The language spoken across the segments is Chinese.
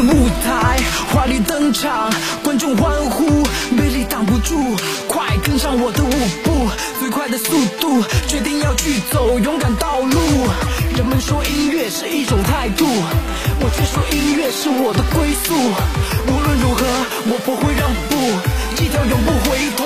舞台华丽登场观众欢呼魅力挡不住快跟上我的舞步最快的速度决定要去走勇敢道路人们说音乐是一种态度我却说音乐是我的归宿无论如何我不会让步一条永不回头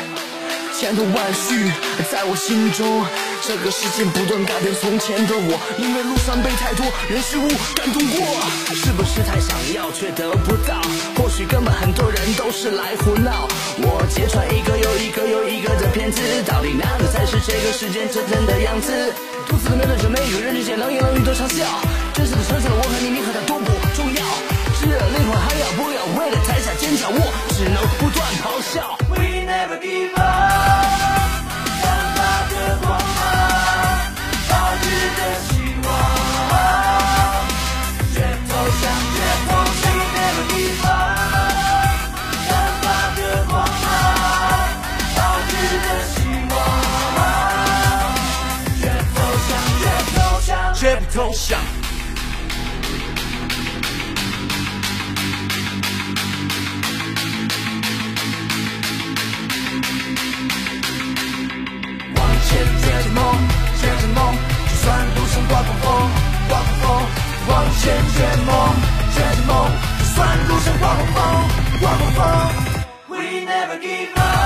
千头万绪在我心中。这个世界不断改变从前的我，因为路上被太多人事物感动过。是不是太想要却得不到？或许根本很多人都是来胡闹。我揭穿一个又一个又一个的骗子，到底哪个才是这个世界真正的样子？独自面对着每一个人之间冷言冷语的嘲笑，真实的呈现了我和你，你和他都不重要。炙热灵魂还要不要为了台下尖叫？我只能不断咆哮。绝不投降。往前追着梦，追着梦，就算路上刮风风，刮风风。往前追梦，追着梦，就算路上刮风风，刮风风。We never give up。